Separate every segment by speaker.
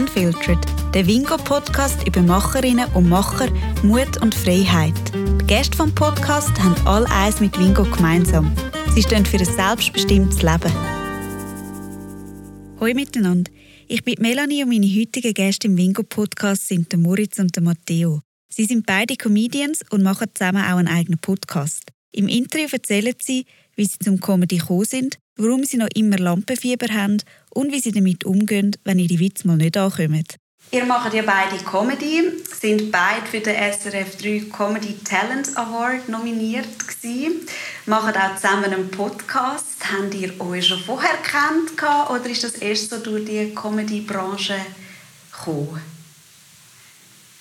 Speaker 1: Unfiltered, der Wingo-Podcast über Macherinnen und Macher, Mut und Freiheit. Die Gäste vom Podcast haben all eins mit Wingo gemeinsam. Sie stehen für ein selbstbestimmtes Leben. Hallo miteinander. Ich bin Melanie und meine heutigen Gäste im Wingo-Podcast sind der Moritz und der Matteo. Sie sind beide Comedians und machen zusammen auch einen eigenen Podcast. Im Interview erzählen sie, wie sie zum Comedy gekommen sind, warum sie noch immer Lampenfieber haben und wie sie damit umgehen, wenn ihre Witze mal nicht ankommen. Ihr macht ja beide Comedy, sind beide für den SRF 3 Comedy Talent Award nominiert gewesen, machen auch zusammen einen Podcast. Habt ihr euch schon vorher kennt oder ist das erst so durch die Comedy-Branche gekommen?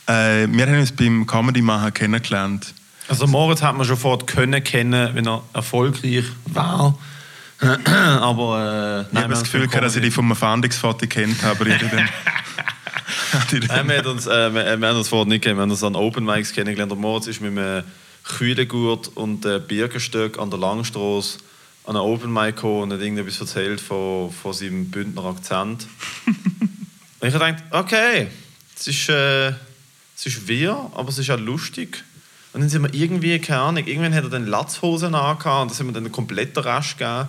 Speaker 2: Äh, wir haben uns beim Comedy machen kennengelernt.
Speaker 3: Also Moritz hat man schon vor können kennen, wenn er erfolgreich war. aber äh,
Speaker 2: ich habe das Gefühl, dass ich die vom Fahndungsfoto kennt habe.
Speaker 3: äh, wir, haben uns, äh, wir, haben uns vorher nicht kennen, wir haben uns an Open Mics kennengelernt. Der Moritz ist mit einem Kühlegurt und äh, Birkenstock an der Langstrasse an einem Open Mic gekommen und hat irgendetwas erzählt von, von seinem Bündner Akzent. und ich habe gedacht, okay, es ist, äh, es ist wir, aber es ist auch lustig. Und dann sind wir irgendwie, keine Ahnung, irgendwann hat er dann Latzhosen angehabt und das haben wir dann einen kompletten Rasch gegeben.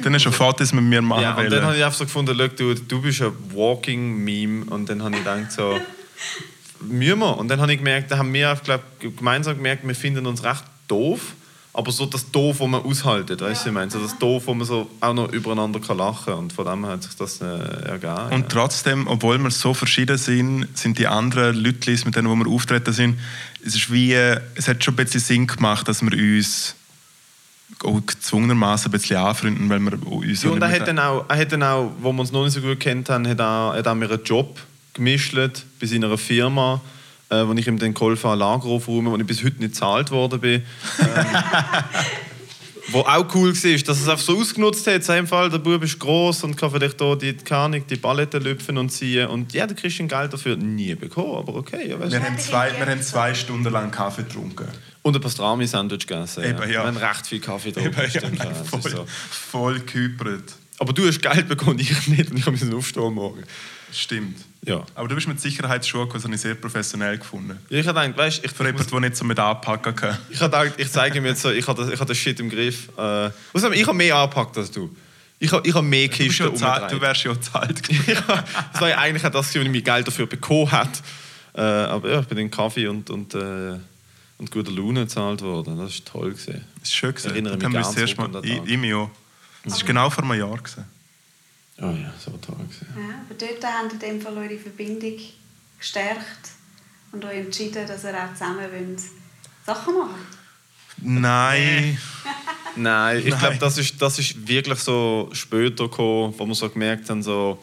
Speaker 2: Dann ist schon Fotos mit mir machen
Speaker 3: ja, und dann habe ich einfach so gefunden, du, du bist ein walking Meme. Und dann habe ich gedacht so, müssen wir? Und dann habe ich gemerkt, da haben wir glaub, gemeinsam gemerkt, wir finden uns recht doof. Aber so das Doof, das man aushaltet, weißt du, ich meine, so das Doof, wo man so auch noch übereinander kann lachen kann. Und von dem hat sich das äh, ergeben.
Speaker 2: Und trotzdem, obwohl wir so verschieden sind, sind die anderen Leute, mit denen wir auftreten sind, es ist wie, es hat schon ein bisschen Sinn gemacht, dass wir uns auch gezwungenermaßen ein bisschen anfreunden, weil wir uns
Speaker 3: ja, und er hat, dann auch, er hat dann auch, wo wir uns noch nicht so gut kennt haben, hat er, hat er mir einen Job gemischt bei seiner Firma, äh, wo ich ihm den geholfen habe, Lager aufräumen, wo ich bis heute nicht gezahlt worden bin. ähm, wo auch cool war, dass er es einfach so ausgenutzt hat. In Fall, der Bub ist groß und kann vielleicht hier die, Kanik, die Balletten lüpfen und ziehen. Und ja, der kriegst du Geld dafür nie bekommen, aber okay. Ja,
Speaker 2: wir, haben zwei, wir haben zwei Stunden lang Kaffee getrunken.
Speaker 3: Und ein Pastrami-Sandwich gegessen.
Speaker 2: Eben, ja.
Speaker 3: Wir haben recht viel Kaffee getrunken.
Speaker 2: Eben, ja, voll, so. voll gehüpert.
Speaker 3: Aber du hast Geld bekommen, ich nicht. Und ich musste aufstehen morgen.
Speaker 2: Stimmt.
Speaker 3: Ja.
Speaker 2: Aber du bist mit Sicherheitsschuhen, das habe ich sehr professionell gefunden.
Speaker 3: Ja, ich habe gedacht, weißt, ich,
Speaker 2: Für jemanden, der nicht so mit anpacken kann.
Speaker 3: Ich habe gedacht, ich zeige mir jetzt so, ich habe das, ich habe das Shit im Griff. Äh, ich habe mehr angepackt als du. Ich habe, ich habe mehr Kisten
Speaker 2: du, du wärst ja zahlt.
Speaker 3: das war ja eigentlich das, wenn ich mein Geld dafür bekommen hätte. Äh, aber ja, ich bin in Kaffee und, und, äh, und guter Laune gezahlt worden. Das war toll. Gewesen.
Speaker 2: Das ist schön. Gewesen. Ich erinnere mich ganz erst mal, ich, ich mich auch. Das war genau vor einem Jahr. Gewesen.
Speaker 3: Oh ja, so toll. Gewesen.
Speaker 1: Ja, aber dort ihr in dem Fall eure Verbindung gestärkt und euch entschieden, dass ihr auch zusammen wollt Sachen machen
Speaker 2: Nein.
Speaker 3: Nein, ich glaube, das ist, das ist wirklich so später gekommen, wo wir so gemerkt haben, so,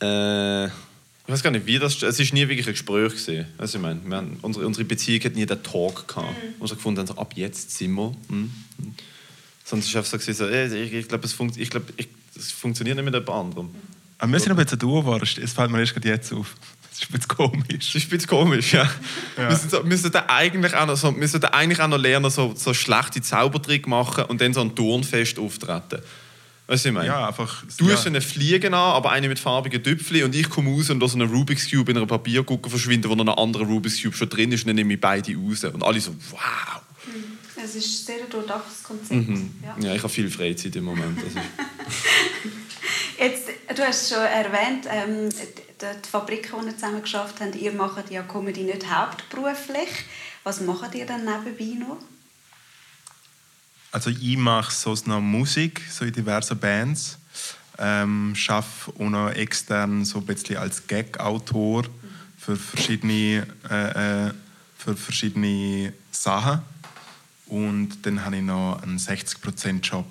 Speaker 3: äh, ich weiß gar nicht, wie das, es ist nie wirklich ein Gespräch gewesen. Also ich meine, wir haben, unsere, unsere Beziehung hat nie den Talk gehabt, mhm. wir so gefunden so, ab jetzt sind wir. Mhm. Sonst ist es einfach so, so ich, ich glaube, es, funkt, ich glaub, ich, es funktioniert nicht mit jemand anderem.
Speaker 2: Aber wir sind aber jetzt ein Duo, es fällt mir erst jetzt auf. Das ist ein bisschen komisch. Das
Speaker 3: ist ein bisschen komisch, ja. ja. Wir, sollten, wir, sollten eigentlich auch noch so, wir sollten eigentlich auch noch lernen, so, so schlechte Zaubertrick machen und dann so ein Turnfest auftreten. Weißt du, ich meine?
Speaker 2: Ja, einfach.
Speaker 3: Du
Speaker 2: ja.
Speaker 3: hast eine Fliege an, aber eine mit farbigen Tüpfeln und ich komme raus und lasse einen Rubik's Cube in einer Papiergucke verschwinden, wo noch ein anderer Rubik's Cube schon drin ist und dann nehme ich beide raus. Und alle so, wow.
Speaker 1: Mhm. Es ist ein sehr durchdachtes Konzept.
Speaker 3: Mhm. Ja. ja. ich habe viel Freizeit im Moment. Also.
Speaker 1: Jetzt, du hast schon erwähnt, ähm, die Fabriken, die ihr zusammen geschafft habt, ihr macht ja Comedy nicht hauptberuflich. Was macht ihr dann nebenbei noch?
Speaker 2: Also ich mache so noch Musik, so in diversen Bands. Ähm, arbeite auch noch extern so ein bisschen als Gag-Autor für verschiedene, äh, äh, für verschiedene Sachen. Und dann habe ich noch einen 60%-Job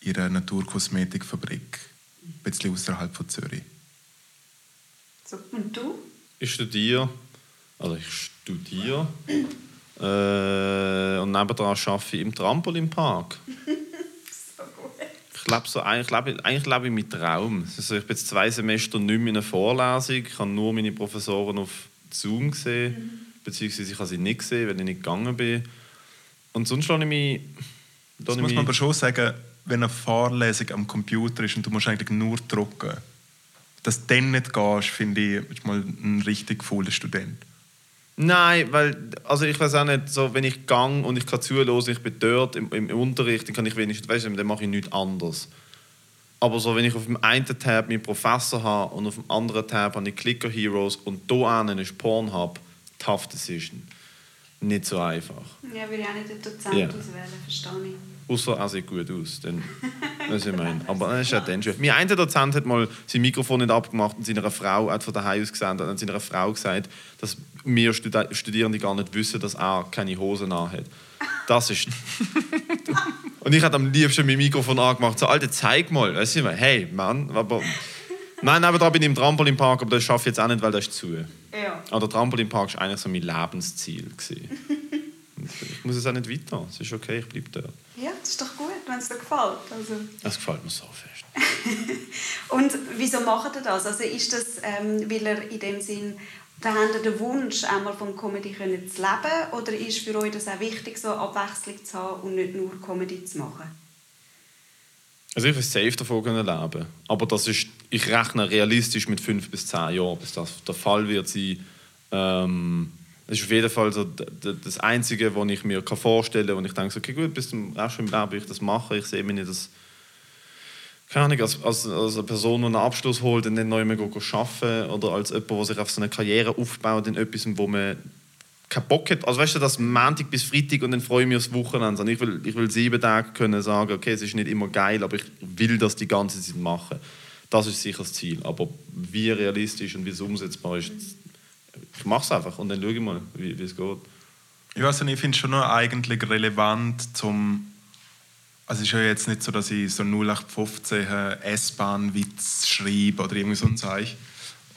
Speaker 2: in einer Naturkosmetikfabrik, ein bisschen außerhalb von Zürich.
Speaker 1: So, und du?
Speaker 3: Ich studiere, also ich studiere äh, und nebenan arbeite ich im Trampolinpark.
Speaker 1: so.
Speaker 3: Ich lebe so, eigentlich, lebe, eigentlich lebe ich mit Traum. Also ich bin jetzt zwei Semester nicht mehr in einer Vorlesung. Ich habe nur meine Professoren auf Zoom gesehen, mhm. beziehungsweise ich habe sie nicht gesehen, weil ich nicht gegangen bin. Und sonst lasse ich mich...
Speaker 2: Das muss man aber schon sagen, wenn eine Vorlesung am Computer ist und du musst eigentlich nur drucken, dass du dann nicht gehst, finde ich mal ein richtig fauler Student.
Speaker 3: Nein, weil, also ich weiß auch nicht, so, wenn ich gang und ich kann zuhören, ich bin dort im, im Unterricht, dann kann ich wenigstens, weißt du, dann mache ich nichts anderes. Aber so, wenn ich auf dem einen Tab meinen Professor habe und auf dem anderen Tab habe ich Clicker Heroes und da einen ist Pornhub, tough decision. Nicht so einfach.
Speaker 1: Ja, würde ich auch nicht den Dozent yeah. auswählen, verstehe ich.
Speaker 3: Außer er sieht gut aus. Dann, was ich meine. Aber das ist ja dann schon. Mein einer Dozent hat mal sein Mikrofon nicht abgemacht und seiner Frau, hat von daheim aus gesehen, hat seiner Frau gesagt, dass wir Studierende gar nicht wissen, dass er keine Hosen hat. Das ist. und ich habe am liebsten mein Mikrofon angemacht. So, Alter, zeig mal. Weißt du, hey, Mann, aber. Nein, aber da bin ich im Trampolinpark, aber das schaffe ich jetzt auch nicht, weil das ist zu. Ja. Aber der Trampolinpark war eigentlich so mein Lebensziel. ich muss es auch nicht weiter. Es ist okay, ich bleibe dort.
Speaker 1: Ist doch gut, wenn es dir gefällt. Also.
Speaker 3: Das gefällt mir so fest.
Speaker 1: Und wieso macht er das? Also ist das, ähm, weil er in dem Sinn da habt ihr den Wunsch, einmal vom Comedy zu leben? Oder ist für euch das auch wichtig, so Abwechslung zu haben und nicht nur Comedy zu machen?
Speaker 3: Also ich will safe davon leben. Aber das ist, ich rechne realistisch mit fünf bis zehn Jahren, bis das der Fall wird sein. Ähm, das ist auf jeden Fall so das Einzige, was ich mir vorstellen kann, wo ich denke, okay, gut, bis zum Rest meines Lebens will ich das machen. Ich sehe mich nicht als, keine Ahnung, als, als, als eine Person, die einen Abschluss holt und dann neu mehr arbeiten oder als jemand, der sich auf so eine Karriere aufbaut in etwas, wo man keinen Bock hat. Also weißt du, das Montag bis Freitag und dann freue ich mich aufs Wochenende. Also ich will, ich will sieben Tage können sagen, okay, es ist nicht immer geil, aber ich will das die ganze Zeit machen. Das ist sicher das Ziel. Aber wie realistisch und wie es umsetzbar ist, ich mache es einfach und dann schaue ich mal, wie, es geht.
Speaker 2: Ich weiß nicht, ich finde es schon noch eigentlich relevant zum also es ist ja jetzt nicht so, dass ich so 0815 S-Bahn-Witz schreibe oder irgendwie so ein Zeichen,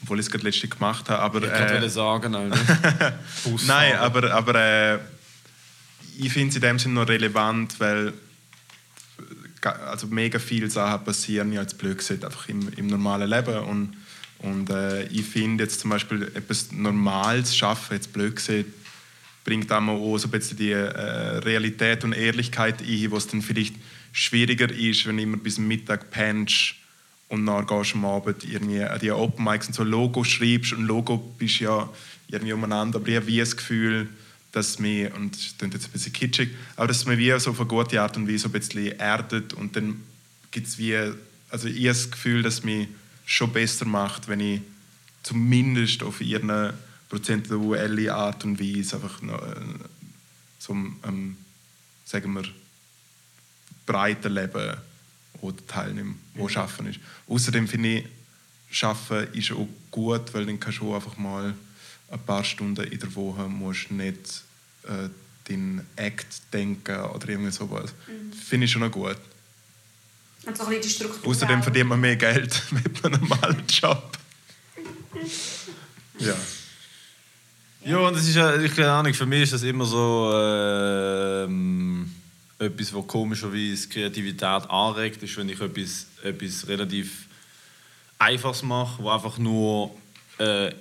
Speaker 2: obwohl ich es gerade letztens gemacht habe. Aber,
Speaker 3: ich äh, sagen,
Speaker 2: Nein, aber, aber äh, ich finde es in dem Sinne noch relevant, weil also mega viele Sachen passieren ja als blöd gesagt, einfach im, im normalen Leben und und äh, ich finde jetzt zum Beispiel etwas Normales schaffen, jetzt blöd gesehen, bringt auch so ein bisschen die äh, Realität und Ehrlichkeit ein, wo es dann vielleicht schwieriger ist, wenn immer bis Mittag pennst und dann gehst du am Abend irgendwie an die Open Mics und so Logo schreibst und Logo bist ja irgendwie umeinander, aber ich habe wie das Gefühl, dass mir, und das klingt jetzt ein bisschen kitschig, aber dass mir wie so auf eine gute Art und Weise so ein bisschen erdet und dann gibt es wie, also ich habe das Gefühl, dass mich schon besser macht, wenn ich zumindest auf irgendeine prozentuelle Art und Weise einfach noch, äh, zum, ähm, sagen wir, breiter Leben oder teilnehmen, wo mhm. Schaffen ist. Außerdem finde ich, Schaffen ist auch gut, weil dann kannst du einfach mal ein paar Stunden in der Woche musst nicht äh, den Act denken oder irgendwie sowas. Mhm. Finde ich schon noch gut.
Speaker 1: Und so ein die Struktur.
Speaker 2: Außerdem verdient man mehr Geld mit einem normalen Job. ja.
Speaker 3: Ja, und das ist ja, ich keine Ahnung, für mich ist das immer so äh, etwas, was komischerweise Kreativität anregt, ist, wenn ich etwas, etwas relativ Einfaches mache, wo einfach nur äh,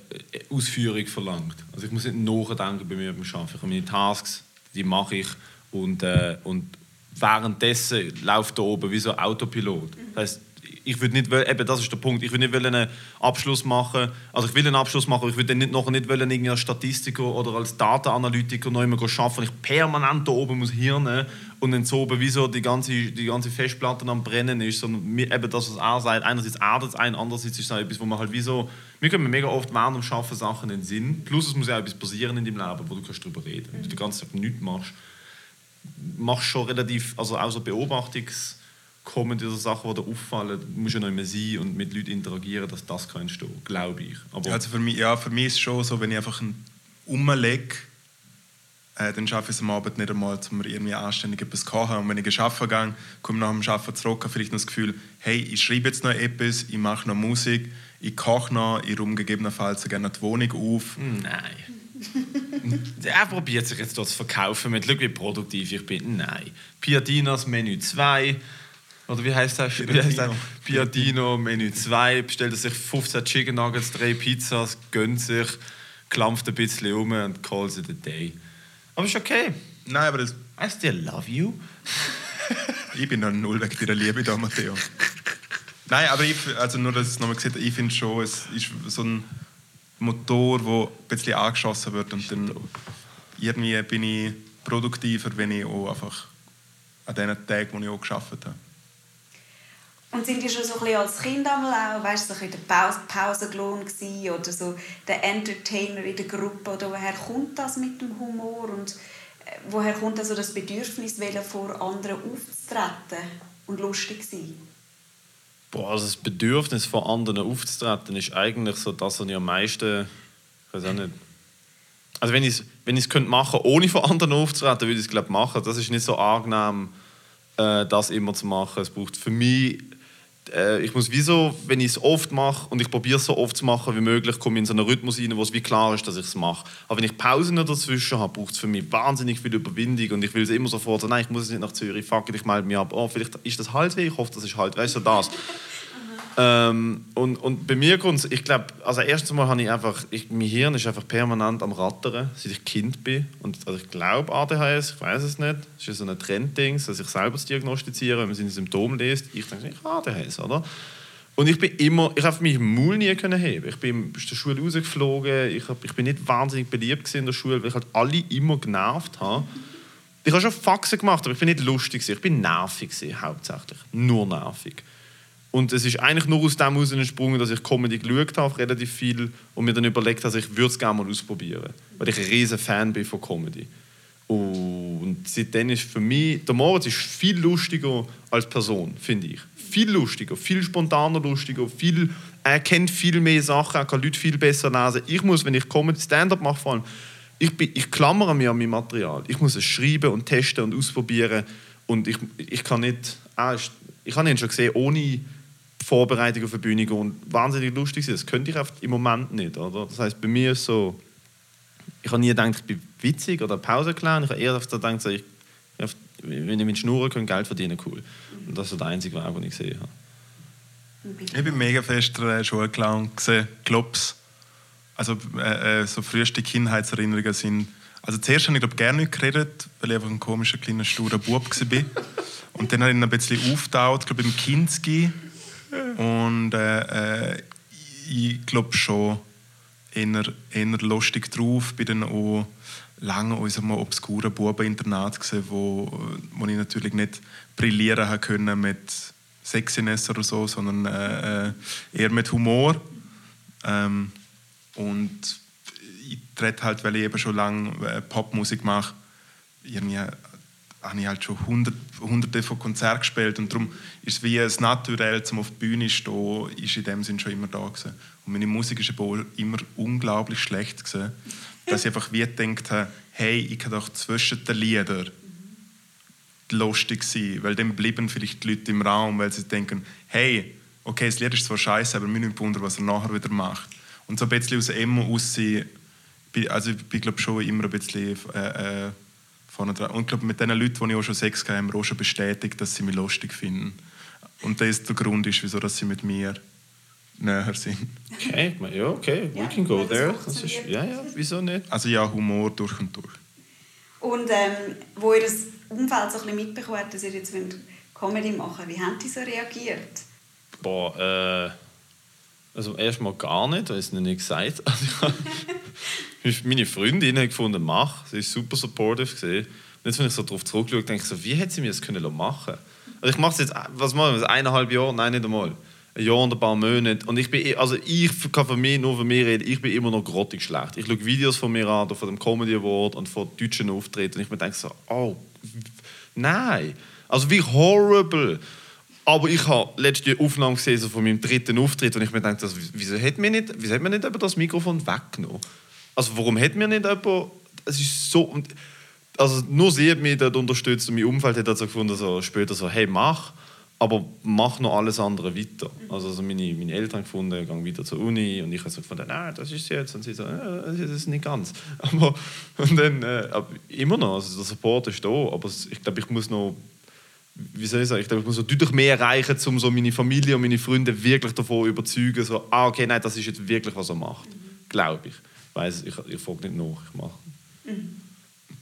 Speaker 3: Ausführung verlangt. Also ich muss nicht nachdenken bei mir beim Arbeiten. Ich habe meine Tasks, die mache ich und, äh, und währenddessen läuft da oben wie so ein Autopilot. Das heißt, ich würde nicht, eben das ist der Punkt, ich würde nicht einen Abschluss machen, also ich will einen Abschluss machen, ich würde nicht noch nicht wollen, irgendwie als Statistiker oder als Datenanalytiker noch immer arbeiten, ich permanent da oben muss hirnen und dann so oben wie so die ganze, die ganze Festplatte am brennen ist, sondern eben das, was er sagt, einerseits erdet es ein, andererseits ist es etwas, wo man halt wie so, mir kommen mega oft während dem Arbeiten Sachen in den Sinn, plus es muss ja etwas passieren in deinem Leben, wo du kannst darüber reden, wenn du die ganze Zeit nichts machst machst schon relativ, also auch so Beobachtungs- oder Sachen, die dir auffallen, musst du ja noch immer sein und mit Leuten interagieren, dass das kann entstehen, glaube ich.
Speaker 2: Aber also für mich, ja, für mich ist es schon so, wenn ich einfach einen umlege, äh, dann schaffe ich es am Abend nicht einmal, um irgendwie anständig etwas zu kochen. Und wenn ich arbeiten gehe, komme ich nach dem Arbeiten zurück, habe vielleicht noch das Gefühl, hey, ich schreibe jetzt noch etwas, ich mache noch Musik, ich koche noch, ich räume gegebenenfalls gerne die Wohnung auf.
Speaker 3: Nein. er probiert sich jetzt dort zu verkaufen mit «Schau, wie produktiv ich bin». Nein. Piatinas Menü 2. Oder wie heißt das? Wie heißt das? Piatino Menü 2. Bestellt er sich 15 Chicken Nuggets, 3 Pizzas, gönnt sich, klampft ein bisschen um und calls it a day. Aber ist okay.
Speaker 2: Nein, aber das...
Speaker 3: I still love you.
Speaker 2: ich bin noch null weg deiner Liebe da, Matteo. Nein, aber ich, also nur, dass ich es nochmal gesagt ich finde schon, es ist so ein Motor, der ein bisschen angeschossen wird und dann irgendwie bin ich produktiver, wenn ich auch einfach an den Tagen, wo ich auch gearbeitet habe.
Speaker 1: Und sind die schon so ein als Kind einmal auch, weißt du, so der Pause, Pausenlohn oder so der Entertainer in der Gruppe oder woher kommt das mit dem Humor und äh, woher kommt also das Bedürfnis, vor anderen aufzutreten und lustig sein?
Speaker 3: Boah, also das Bedürfnis vor anderen aufzutreten ist eigentlich so das, was ich am meisten, ich weiß auch nicht, also wenn ich es wenn könnte machen ohne vor anderen aufzutreten, würde ich es glaube machen. Das ist nicht so angenehm, äh, das immer zu machen. Es braucht für mich äh, ich muss wieso, wenn ich es oft mache und ich probiere es so oft zu machen wie möglich, komme ich in so einen Rhythmus rein, wo es wie klar ist, dass ich es mache. Aber wenn ich Pausen dazwischen habe, braucht es für mich wahnsinnig viel Überwindung und ich will es immer sofort nein, ich muss nicht nach Zürich, fuck it, ich melde mich ab. Oh, vielleicht ist das halt weh, ich hoffe, das ist halt, weißt du, das. Ähm, und, und bei mir kommt ich glaube, also erstens mal habe ich einfach, ich, mein Hirn ist einfach permanent am Rattern, seit ich Kind bin. Und also ich glaube ADHS, ich weiß es nicht. Das ist so ein Trendding, dass ich selber das diagnostiziere, wenn man seine Symptome liest. Ich denke, ich habe ADHS, oder? Und ich bin immer, ich habe mich Maul nie können heben. Ich bin aus der Schule rausgeflogen, ich, hab, ich bin nicht wahnsinnig beliebt in der Schule, weil ich halt alle immer genervt habe. Ich habe schon Faxen gemacht, aber ich bin nicht lustig. Ich bin nervig, hauptsächlich. Nur nervig. Und es ist eigentlich nur aus dem heraus entsprungen, dass ich Comedy geschaut habe, relativ viel, und mir dann überlegt habe, ich würde es gerne mal ausprobieren. Weil ich ein riesen Fan bin von Comedy. Und seitdem ist für mich, der Moritz ist viel lustiger als Person, finde ich. Viel lustiger, viel spontaner lustiger, viel, er kennt viel mehr Sachen, er kann Leute viel besser lesen. Ich muss, wenn ich Comedy Stand-up mache, vor allem, ich, bin, ich klammere mich an mein Material. Ich muss es schreiben und testen und ausprobieren. Und ich, ich kann nicht, ich habe ihn schon gesehen, ohne Vorbereitung auf eine Bühne gehen und wahnsinnig lustig sein. Das könnte ich im Moment nicht. Oder? Das heißt, bei mir ist so, ich habe nie gedacht, ich bin witzig oder Pause klar. Ich habe eher gedacht, so, ich, wenn ich mit Schnurren kann, Geld verdienen, cool. Und das ist der einzige Weg, den ich gesehen habe.
Speaker 2: Ich bin mega fest äh, Schulclown gesehen, Clubs. Also äh, äh, so früheste Kindheitserinnerungen sind. Also zuerst habe ich glaube gerne nicht geredet, weil ich einfach ein komischer kleiner sturer Bub war. Und dann habe ich ein bisschen aufgetaucht, glaube im Kinski und äh, äh, ich glaube schon eher, eher lustig drauf. Bin dann auch lange in unserem obskuren Bubeninternat gesehen, wo, wo ich natürlich nicht brillieren können mit Sexiness oder so, sondern äh, äh, eher mit Humor. Ähm, und ich trete halt, weil ich eben schon lange äh, Popmusik mache, irgendwie habe ich halt schon hundert, hunderte von Konzerten gespielt und darum ist es wie ein Naturell, zum auf der Bühne stehen, ist in dem Sinn schon immer da gewesen. Und meine Musik ist immer unglaublich schlecht gewesen, dass ich einfach wie gedacht habe, hey, ich kann doch zwischen den Liedern lustig sein, weil dann bleiben vielleicht die Leute im Raum, weil sie denken, hey, okay, das Lied ist zwar scheiße, aber mir nicht wundern, was er nachher wieder macht. Und so ein bisschen aus dem aus also ich bin glaube schon immer ein bisschen äh, äh, vorne dran. Und ich glaube, mit den Leuten, die ich auch schon Sex hatte, haben wir auch schon bestätigt, dass sie mich lustig finden. Und das der Grund ist, wieso dass sie mit mir näher sind.
Speaker 3: Okay, ja, okay, we ja, can go there. Das ist, ja, ja, wieso nicht?
Speaker 2: Also ja, Humor durch und durch.
Speaker 1: Und ähm, wo ihr das Umfeld so ein bisschen mitbekommen dass ihr jetzt Comedy machen wie haben die so reagiert?
Speaker 3: Boah, äh, also erstmal gar nicht, weil ich es nicht gesagt also meine Freundin hat gefunden, mach. Sie war super supportive. Gewesen. Und jetzt, wenn ich so darauf zurückschaue, denke ich so, wie hätte sie mir das können machen Also ich mache es jetzt, was machen wir, eineinhalb Jahre? Nein, nicht einmal. Ein Jahr und ein paar Monate. Und ich bin, also ich kann von mir, nur von mir reden, ich bin immer noch grottig schlecht. Ich schaue Videos von mir an, von dem Comedy Award und von deutschen Auftritten und ich mir denke so, oh, nein. Also wie horrible. Aber ich habe letzte Aufnahme gesehen so von meinem dritten Auftritt und ich mir denke, wieso hat mir nicht, wieso hat mir nicht das Mikrofon weggenommen? Also warum hat mir nicht jemand... Es ist so... Also nur sie hat mich dort unterstützt und mein Umfeld hat so gefunden, so später so, hey, mach, aber mach noch alles andere weiter. Also, also meine, meine Eltern gefunden, gang weiter zur Uni und ich habe so gefunden, nein, das ist jetzt. Und sie so, das ist nicht ganz. Aber, und dann, äh, immer noch, also der Support ist da, aber ich glaube, ich muss noch wie soll ich sagen, ich glaube, ich muss so deutlich mehr erreichen, um so meine Familie und meine Freunde wirklich davon zu überzeugen, so, ah, okay, nein, das ist jetzt wirklich, was er macht. Mhm. Glaube ich weiß ich, ich frage nicht nach, ich mache. Mhm.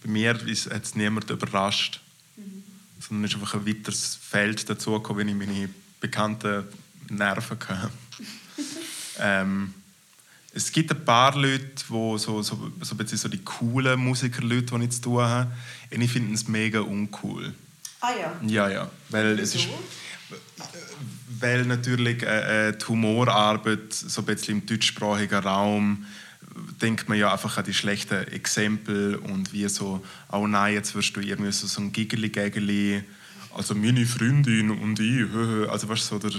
Speaker 3: Bei
Speaker 2: mir hat es niemand überrascht, mhm. sondern es ist einfach ein weiteres Feld dazu gekommen, wenn ich meine Bekannten Nerven gehabt. ähm, es gibt ein paar Leute, wo so, so, so, ein so die coolen Musikerleute, die ich zu tun habe, und ich finde es mega uncool.
Speaker 1: Ah ja?
Speaker 2: Ja, ja. Weil es ist, weil natürlich äh, äh, die Humorarbeit so ein bisschen im deutschsprachigen Raum denkt man ja einfach an die schlechten Exempel und wie so, oh nein, jetzt wirst du irgendwie so, so ein Giggeli-Gägeli, also meine Freundin und ich, also weißt du, so, der,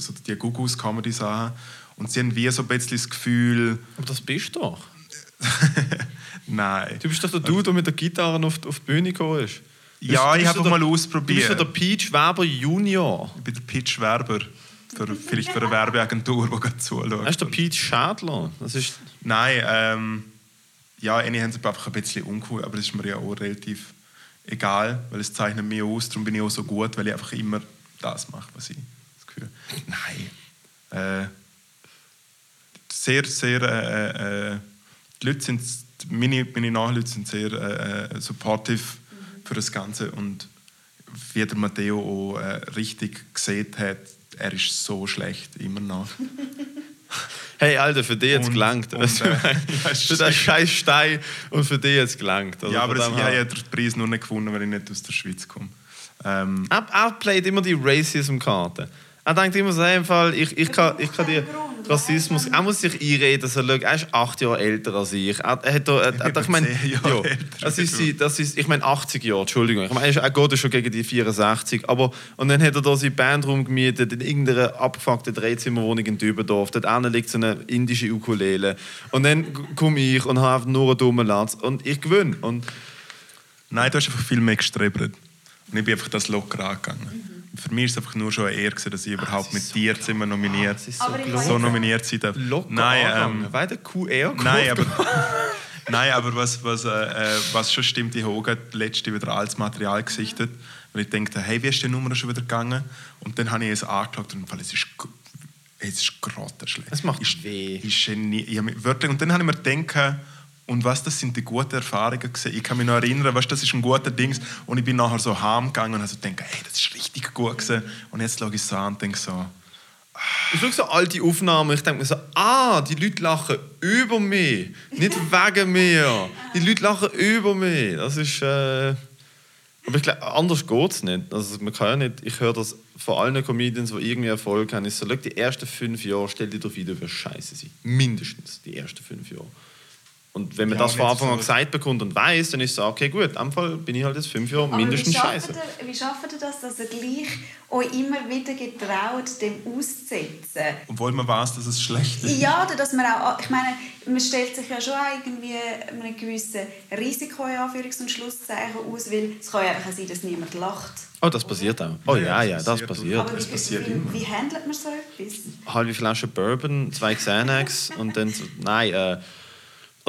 Speaker 2: so die Gugus-Comedy-Sachen. Und sie haben wie so ein bisschen das Gefühl...
Speaker 3: Aber das bist du doch.
Speaker 2: nein.
Speaker 3: Du bist doch der Dude, der mit der Gitarre auf, auf die Bühne gekommen ist.
Speaker 2: Ja, ich habe mal ausprobiert.
Speaker 3: Du bist ja der Peach Werber Junior.
Speaker 2: Ich bin der Peach Werber. Für, vielleicht für eine Werbeagentur, die gerade zuschaut.
Speaker 3: Hast du der Peach Schädler? Das ist
Speaker 2: Nein, ähm, ja, einige haben es einfach ein bisschen uncool, aber das ist mir ja auch relativ egal, weil es zeichnet mich aus, darum bin ich auch so gut, weil ich einfach immer das mache, was ich das Gefühl Nein. Äh, sehr, sehr, äh, äh, die Leute sind, meine, meine Nachleute sind sehr äh, äh supportive für das Ganze und wie der Matteo auch äh, richtig gesehen hat, er ist so schlecht immer noch.
Speaker 3: hey Alter, für dich jetzt gelangt. Und, äh, für den scheiß Stein und für dich jetzt gelangt.
Speaker 2: Also ja, aber ich habe den Preis nur nicht gewonnen, weil ich nicht aus der Schweiz komme. Ähm,
Speaker 3: er, er playt immer die Racism-Karte. Er denkt immer so, im Fall, ich, ich, kann, ich kann dir Rassismus, er muss sich einreden, dass er, schau, er ist acht Jahre älter als ich. Er, er hat da, er, er, ich meine, ja, das ist, das ist, ich meine 80 Jahre, Entschuldigung. Ich meine, er geht schon gegen die 64, aber und dann hat er da seine Bandraum gemietet in irgendeiner abgefuckten Dreizimmerwohnung in Dübendorf. Dort liegt so eine indische Ukulele. Und dann komme ich und habe nur einen dummen Latz und ich gewinne. Und
Speaker 2: Nein, du hast einfach viel mehr gestrebt. Und ich bin einfach das locker angegangen. Mhm für mich ist es einfach nur schon eine Ehre, dass ich überhaupt ah, mit so dir immer nominiert, so, so nominiert sein darf.
Speaker 3: Nein, ähm, weil der QR
Speaker 2: Nein, aber, nein, aber was, was, äh, äh, was schon stimmt, ich habe letzte wieder als Material gesichtet, weil ich dachte, hey, wie ist die Nummer schon wieder gegangen? Und dann habe ich es angeschaut und es ist es ist grottenschlecht.
Speaker 3: Es macht ist, weh.
Speaker 2: Ist genie ich und dann habe ich mir gedacht, und was, das sind die guten Erfahrungen gewesen. Ich kann mich noch erinnern, was, das ist ein guter Ding. Und ich bin nachher so heimgegangen und habe so gedacht, hey, das ist richtig gut gewesen. Und jetzt schaue ich so an und denke so,
Speaker 3: ich schaue so alte Aufnahmen ich denke mir so, ah, die Leute lachen über mich, nicht wegen mir. Die Leute lachen über mich. Das ist... Äh aber ich glaube, anders geht es nicht. Also man kann ja nicht. Ich höre das von allen Comedians, die irgendwie Erfolg haben. Ich so, die ersten fünf Jahre, stell dir doch wieder, wie scheiße sein. Mindestens die ersten fünf Jahre. Und wenn man ja, das von Anfang an gesagt bekommt und weiß, dann ist es so, okay, gut, in dem Fall bin ich halt jetzt fünf Jahre mindestens scheiße.
Speaker 1: Wie schafft ihr das, dass ihr gleich euch immer wieder getraut, dem auszusetzen?
Speaker 2: Obwohl man weiß, dass es schlecht ist.
Speaker 1: Ja, oder dass man auch, ich meine, man stellt sich ja schon irgendwie einem gewissen Risiko in Anführungs- und Schlusszeichen aus, weil es kann ja einfach sein, dass niemand lacht.
Speaker 3: Oh, das passiert auch. Oh ja, ja, das passiert.
Speaker 1: Aber das passiert wie, immer. Wie handelt man so etwas?
Speaker 3: Halbe Flasche Bourbon, zwei Xanax und dann nein, äh,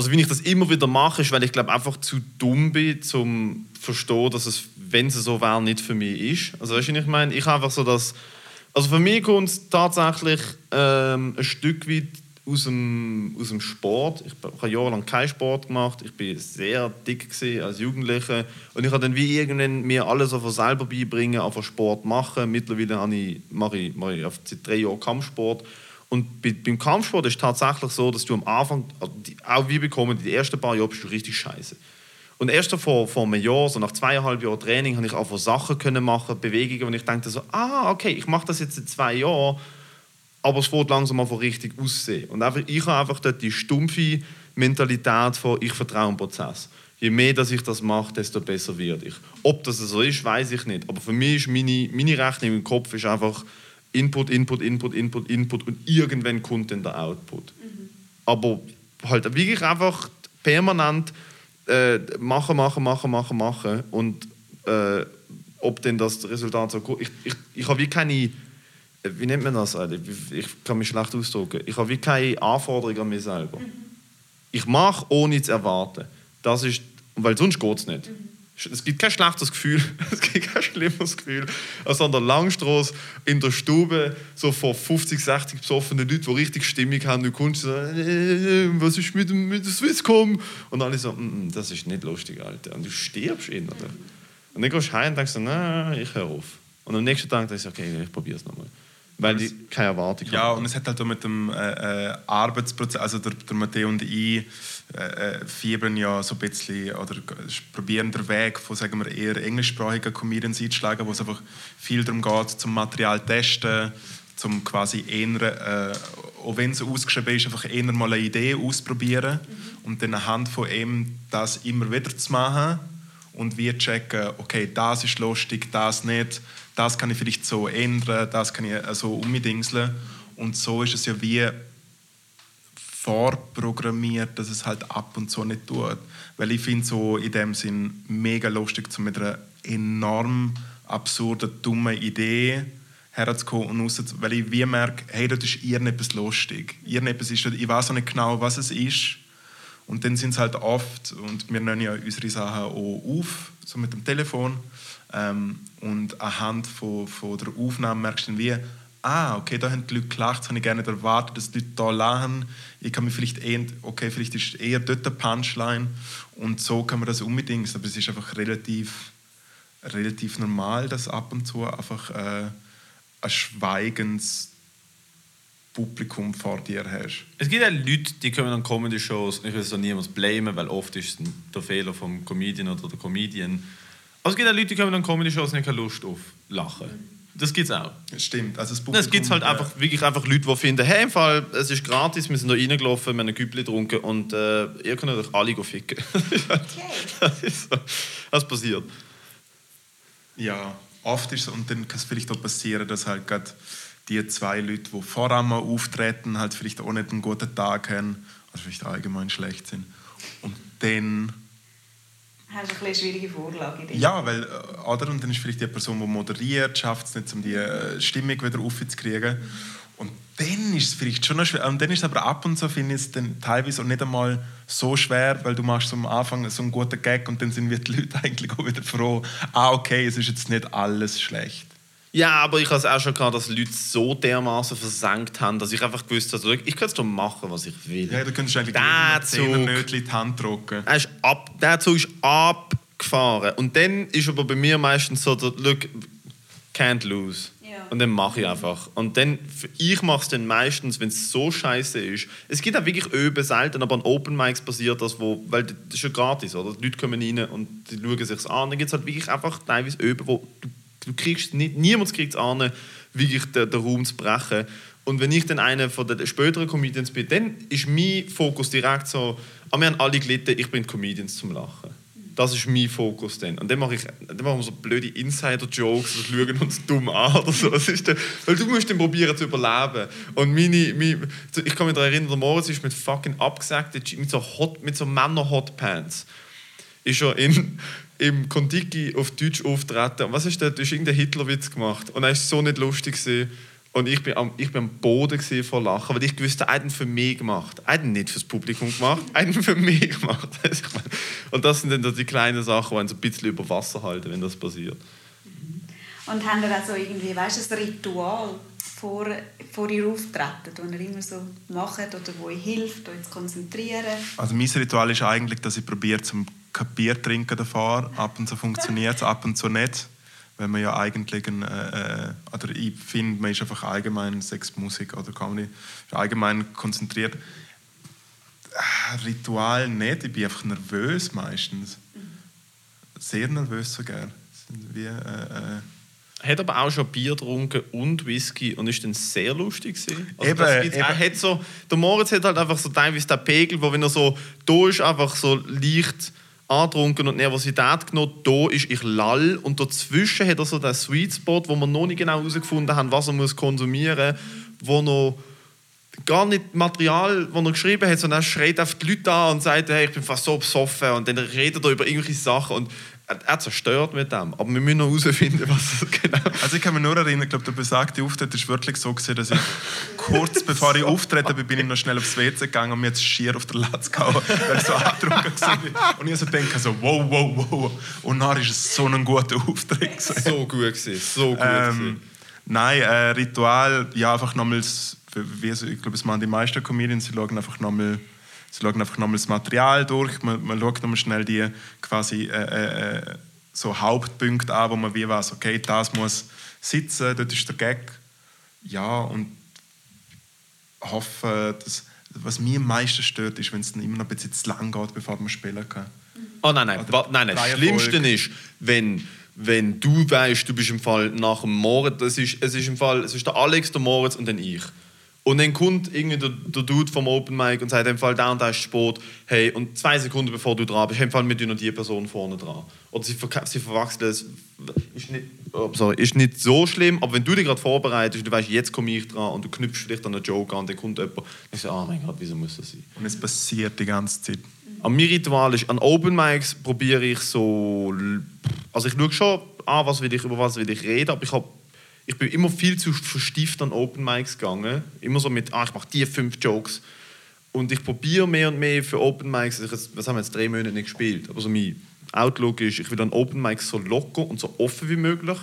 Speaker 3: also wie ich das immer wieder mache, ist, weil ich glaube einfach zu dumm bin, zum verstehen, dass es, wenn es so wäre, nicht für mich ist. Also weißt du, ich meine, ich einfach so das, also für mich kommt es tatsächlich ähm, ein Stück weit aus dem, aus dem Sport. Ich, habe jahrelang keinen Sport gemacht. Ich bin sehr dick als Jugendlicher und ich habe dann wie irgendwann mir alles auf selber beibringen, auf Sport machen. Mittlerweile mache ich, mache ich seit drei Jahren Kampfsport und beim Kampfsport ist es tatsächlich so, dass du am Anfang, also auch wie bekommen, die ersten paar Jahre bist du richtig scheiße. Und erst vor, vor einem Jahr, so nach zweieinhalb Jahren Training, habe ich auch Sachen können machen, Bewegungen, und ich dachte so, ah, okay, ich mache das jetzt in zwei Jahren, aber es wird langsam einfach richtig aussehen. Und einfach, ich habe einfach dort die stumpfe Mentalität von, ich vertraue dem Prozess. Je mehr dass ich das mache, desto besser werde ich. Ob das so ist, weiß ich nicht. Aber für mich ist meine, meine Rechnung im Kopf ist einfach, Input, Input, Input, Input, Input und irgendwann kommt dann der Output. Mhm. Aber halt wirklich einfach permanent äh, machen, machen, machen, machen, machen und äh, ob denn das Resultat so gut ich, ich, ich habe wie keine wie nennt man das Ich, ich kann mich schlecht ausdrücken. Ich habe wie keine Anforderungen an mich selber. Mhm. Ich mache, ohne zu erwarten. Das ist, weil sonst geht es nicht. Mhm. Es gibt kein schlechtes Gefühl, es gibt kein schlimmes Gefühl, als an der Langstrasse in der Stube so vor 50, 60 besoffenen Leuten, die richtig Stimmung haben, du kommst so, äh, was ist mit, mit der Swisscom? Und alle so, mm, mm, das ist nicht lustig, Alter. Und du stirbst in, oder? Und dann gehst du heim und denkst so, nein, ich höre auf. Und am nächsten Tag denkst du, okay, ich probiere es nochmal. Weil die keine Erwartung
Speaker 2: Ja, haben. und es hat halt auch mit dem äh, äh, Arbeitsprozess, also der, der Matteo und ich äh, äh fiebern ja so ein bisschen oder probieren den Weg von sagen wir, eher englischsprachigen Comedians einzuschlagen, wo es einfach viel darum geht, zum Material testen, zum quasi eher, äh, auch wenn es ausgeschrieben ist, einfach eher mal eine Idee ausprobieren mhm. und dann anhand von ihm das immer wieder zu machen und wir checken, okay, das ist lustig, das nicht, das kann ich vielleicht so ändern, das kann ich so also umdingseln. Und so ist es ja wie vorprogrammiert, dass es halt ab und zu nicht tut. Weil ich finde so in dem Sinn mega lustig, so mit einer enorm absurden, dummen Idee herzukommen und raus, weil ich wie merke, hey, das ist irgendetwas lustig. Irgendetwas ist, ich weiß auch nicht genau, was es ist. Und dann sind es halt oft, und wir nehmen ja unsere Sachen auch auf, so mit dem Telefon, ähm, und anhand von, von der Aufnahme merkst du dann wie, ah, okay, da haben die Leute gelacht, das habe ich gerne erwartet, dass die Leute da lachen. Ich kann mir vielleicht eher, okay, vielleicht ist eher dort eine Punchline und so kann man das unbedingt, aber es ist einfach relativ, relativ normal, dass ab und zu einfach äh, ein schweigendes Publikum vor dir hast.
Speaker 3: Es gibt ja Leute, die kommen an Comedy-Shows, ich will es niemand blamen, weil oft ist es der Fehler vom Comedian oder der Comedian, also es gibt auch Leute, die kommen an Comedy-Shows nicht keine Lust auf Lachen. Das gibt es auch.
Speaker 2: Das stimmt. Also
Speaker 3: es gibt halt einfach, wirklich einfach Leute, die finden, hey, im Fall, es ist gratis, wir sind da reingelaufen, wir haben ein Güppli getrunken und äh, ihr könnt euch alle ficken. okay. das, ist so. das passiert.
Speaker 2: Ja, oft ist es, und dann kann es vielleicht auch passieren, dass halt gerade die zwei Leute, die voran mal auftreten, halt vielleicht auch nicht einen guten Tag haben, also vielleicht allgemein schlecht sind. Und dann
Speaker 1: hast du eine schwierige Vorlage.
Speaker 2: Ja, weil, äh, oder? Und dann ist vielleicht die Person, die moderiert, schafft es nicht, um die äh, Stimmung wieder aufzukriegen. Und dann ist es vielleicht schon noch schwer. Und dann ist es aber ab und zu, finde ich dann teilweise auch nicht einmal so schwer, weil du machst am Anfang so einen guten Gag und dann sind die Leute eigentlich auch wieder froh, ah, okay, es ist jetzt nicht alles schlecht.
Speaker 3: Ja, aber ich habe es auch schon gehabt, dass Leute so dermaßen versenkt haben, dass ich einfach gewusst habe, ich kann jetzt doch machen, was ich will.
Speaker 2: Ja, du könntest eigentlich der Zug, die Hand drücken.
Speaker 3: Der, ist ab, der Zug ist abgefahren. Und dann ist aber bei mir meistens so, der, look, can't lose. Ja. Und dann mache ich einfach. Und dann, ich mache es dann meistens, wenn es so scheiße ist. Es gibt auch wirklich Öben selten, aber an Open Mics passiert das, wo, weil das ist ja gratis, oder? Die Leute kommen rein und die schauen sich an. Dann gibt es halt wirklich einfach teilweise Öben, wo du Du kriegst nicht, niemand kriegt es an, wirklich den, den Raum zu brechen. Und wenn ich dann einer von den späteren Comedians bin, dann ist mein Fokus direkt so, ah, wir haben alle gelitten, ich bin Comedians zum Lachen. Das ist mein Fokus dann. Und dann mache ich dann machen wir so blöde Insider-Jokes oder schauen uns dumm an oder so. Das ist dann, weil du musst dann probieren zu überleben. Und meine, meine ich kann mich daran erinnern, der Moritz ist mit fucking abgesagten, mit so, so Männer-Hotpants, ist er in im Kondiki auf Deutsch auftreten. Und was ist das? Du hast irgendeinen Hitlerwitz gemacht. Und er war so nicht lustig. Gewesen. Und ich bin, am, ich bin am Boden vor Lachen, weil ich wusste, er hat für mich gemacht. Er hat nicht fürs Publikum gemacht, er hat für mich gemacht. Und das sind dann die kleinen Sachen, die einen so ein bisschen über Wasser halten, wenn das passiert.
Speaker 1: Und haben ihr also irgendwie, weißt du, ein Ritual vor, vor ihr Auftreten, das ihr immer so macht oder wo ihr hilft, euch zu konzentrieren?
Speaker 2: Also mein Ritual ist eigentlich, dass ich probiere, zum Bier trinken davor. Ab und zu funktioniert es, ab und zu nicht. Wenn man ja eigentlich, ein, äh, äh, oder ich finde, man ist einfach allgemein Sexmusik oder Comedy allgemein konzentriert. Äh, Ritual nicht, ich bin einfach nervös meistens. Sehr nervös sogar. Wie, äh, äh
Speaker 3: hat aber auch schon Bier getrunken und Whisky und ist dann sehr lustig gewesen.
Speaker 2: Also eben, eben.
Speaker 3: Er hat so, der Moritz hat halt einfach so teilweise den Pegel, wo wenn er so da ist, einfach so leicht angetrunken und Nervosität genommen. Da ist ich lall und dazwischen hat er so den Sweet Spot, wo wir noch nicht genau herausgefunden haben, was er muss konsumieren muss, wo noch gar nicht Material, das er geschrieben hat, sondern er schreit auf die Leute an und sagt, hey, ich bin fast so besoffen und dann redet er über irgendwelche Sachen und er zerstört mit dem. Aber wir müssen noch herausfinden, was das genau
Speaker 2: Also ich kann mich nur erinnern, ich glaube, der besagte Auftritt war wirklich so, gewesen, dass ich kurz bevor ich auftrete bin, bin ich noch schnell aufs WC gegangen und mir jetzt schier auf der Latz gehauen, weil ich so angetrunken war. Und ich so denke so, wow, wow, wow. Und dann war es so ein guter Auftritt.
Speaker 3: So gut gewesen, so gut ähm,
Speaker 2: Nein, äh, Ritual, ja, einfach nochmals, wie, ich glaube, es machen die meisten Comedians, sie schauen einfach nochmal Sie schauen einfach nochmal das Material durch, man, man schaut nochmal schnell die quasi äh, äh, so Hauptpunkte an, wo man wie weiß, okay, das muss sitzen, dort ist der Gag, ja, und hoffe, dass was mir am meisten stört, ist, wenn es dann immer noch ein bisschen zu lang geht, bevor man spielen kann.
Speaker 3: Oh nein, nein,
Speaker 2: Oder
Speaker 3: nein, nein. Das. Schlimmste ist, wenn, wenn du weißt, du bist im Fall nach dem Moritz, das ist, es ist im Fall, es ist der Alex, der Moritz und dann ich. Und dann kommt irgendwie der, der Dude vom Open Mic und sagt im Fall, da und da ist Sport, hey, und zwei Sekunden bevor du dran bist, im Fall mit dir noch die Person vorne dran. Oder sie, verka- sie verwechseln es. Ist nicht, oh, sorry, ist nicht so schlimm, aber wenn du dich gerade vorbereitest, du weißt, jetzt komme ich dran und du knüpfst vielleicht an einen Joke an, dann kommt jemand, ich so, oh mein Gott, wieso muss das sein?
Speaker 2: Und es passiert die ganze Zeit.
Speaker 3: An mein Ritual ist, an Open Mics probiere ich so. Also ich schaue schon an, was will ich, über was will ich reden, aber ich, hab, ich bin immer viel zu verstieft an Open Mics gegangen. Immer so mit, ah, ich mache die fünf Jokes. Und ich probiere mehr und mehr für Open Mics, jetzt, was haben wir jetzt drei Monate nicht gespielt, aber so mein Outlook ist, ich will an Open Mics so locker und so offen wie möglich